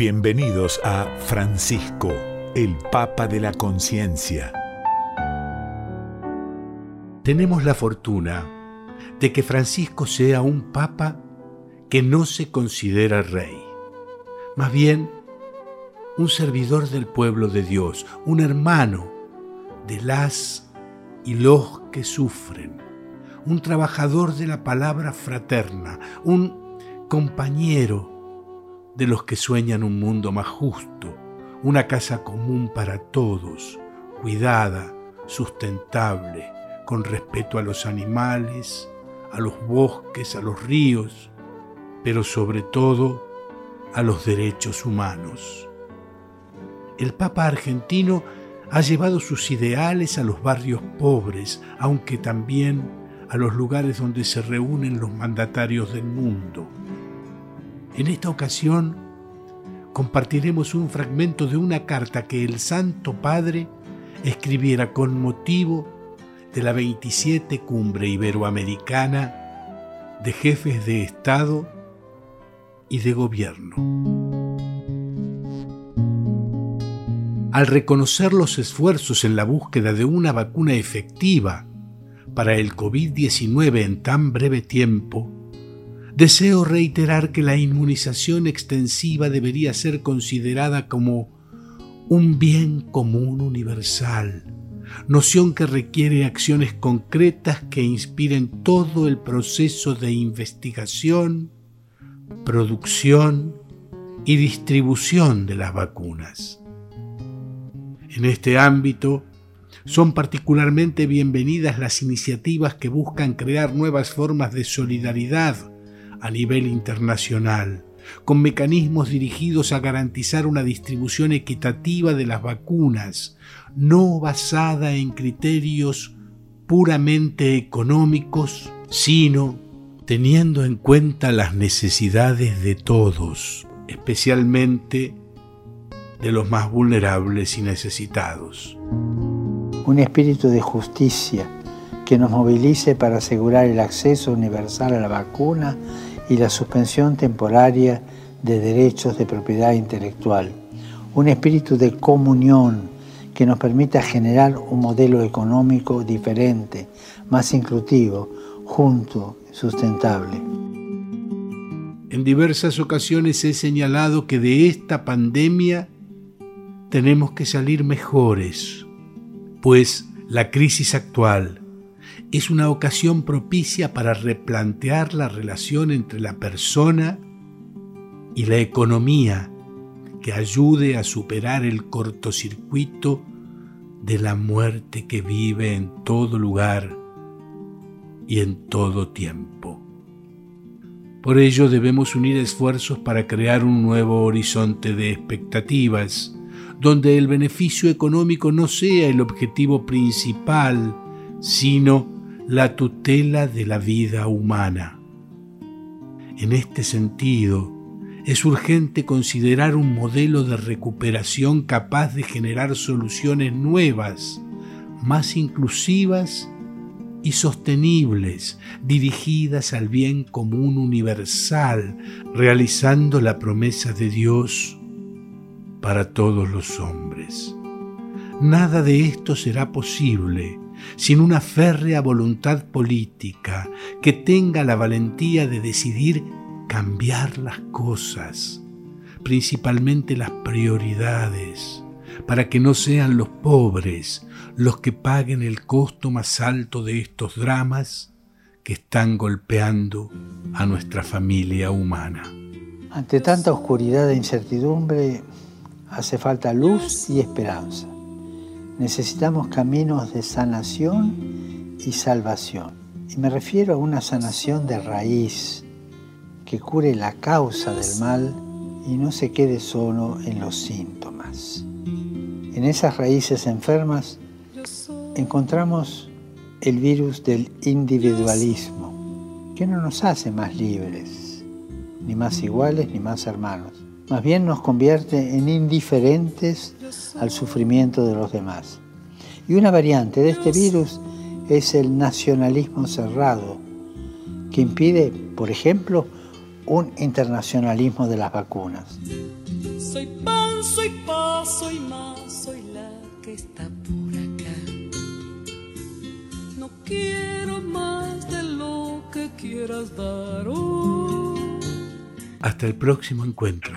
Bienvenidos a Francisco, el Papa de la Conciencia. Tenemos la fortuna de que Francisco sea un Papa que no se considera rey, más bien un servidor del pueblo de Dios, un hermano de las y los que sufren, un trabajador de la palabra fraterna, un compañero de los que sueñan un mundo más justo, una casa común para todos, cuidada, sustentable, con respeto a los animales, a los bosques, a los ríos, pero sobre todo a los derechos humanos. El Papa argentino ha llevado sus ideales a los barrios pobres, aunque también a los lugares donde se reúnen los mandatarios del mundo. En esta ocasión compartiremos un fragmento de una carta que el Santo Padre escribiera con motivo de la 27 Cumbre Iberoamericana de Jefes de Estado y de Gobierno. Al reconocer los esfuerzos en la búsqueda de una vacuna efectiva para el COVID-19 en tan breve tiempo, Deseo reiterar que la inmunización extensiva debería ser considerada como un bien común universal, noción que requiere acciones concretas que inspiren todo el proceso de investigación, producción y distribución de las vacunas. En este ámbito, son particularmente bienvenidas las iniciativas que buscan crear nuevas formas de solidaridad a nivel internacional, con mecanismos dirigidos a garantizar una distribución equitativa de las vacunas, no basada en criterios puramente económicos, sino teniendo en cuenta las necesidades de todos, especialmente de los más vulnerables y necesitados. Un espíritu de justicia que nos movilice para asegurar el acceso universal a la vacuna y la suspensión temporaria de derechos de propiedad intelectual. Un espíritu de comunión que nos permita generar un modelo económico diferente, más inclusivo, junto, sustentable. En diversas ocasiones he señalado que de esta pandemia tenemos que salir mejores, pues la crisis actual es una ocasión propicia para replantear la relación entre la persona y la economía que ayude a superar el cortocircuito de la muerte que vive en todo lugar y en todo tiempo. Por ello debemos unir esfuerzos para crear un nuevo horizonte de expectativas, donde el beneficio económico no sea el objetivo principal, sino la tutela de la vida humana. En este sentido, es urgente considerar un modelo de recuperación capaz de generar soluciones nuevas, más inclusivas y sostenibles, dirigidas al bien común universal, realizando la promesa de Dios para todos los hombres. Nada de esto será posible sin una férrea voluntad política que tenga la valentía de decidir cambiar las cosas, principalmente las prioridades, para que no sean los pobres los que paguen el costo más alto de estos dramas que están golpeando a nuestra familia humana. Ante tanta oscuridad e incertidumbre, hace falta luz y esperanza. Necesitamos caminos de sanación y salvación. Y me refiero a una sanación de raíz que cure la causa del mal y no se quede solo en los síntomas. En esas raíces enfermas encontramos el virus del individualismo, que no nos hace más libres, ni más iguales, ni más hermanos. Más bien nos convierte en indiferentes al sufrimiento de los demás. Y una variante de este virus es el nacionalismo cerrado, que impide, por ejemplo, un internacionalismo de las vacunas. Soy pan, soy paz, soy más, soy la que está por acá. No quiero más de lo que quieras dar. Oh. Hasta el próximo encuentro.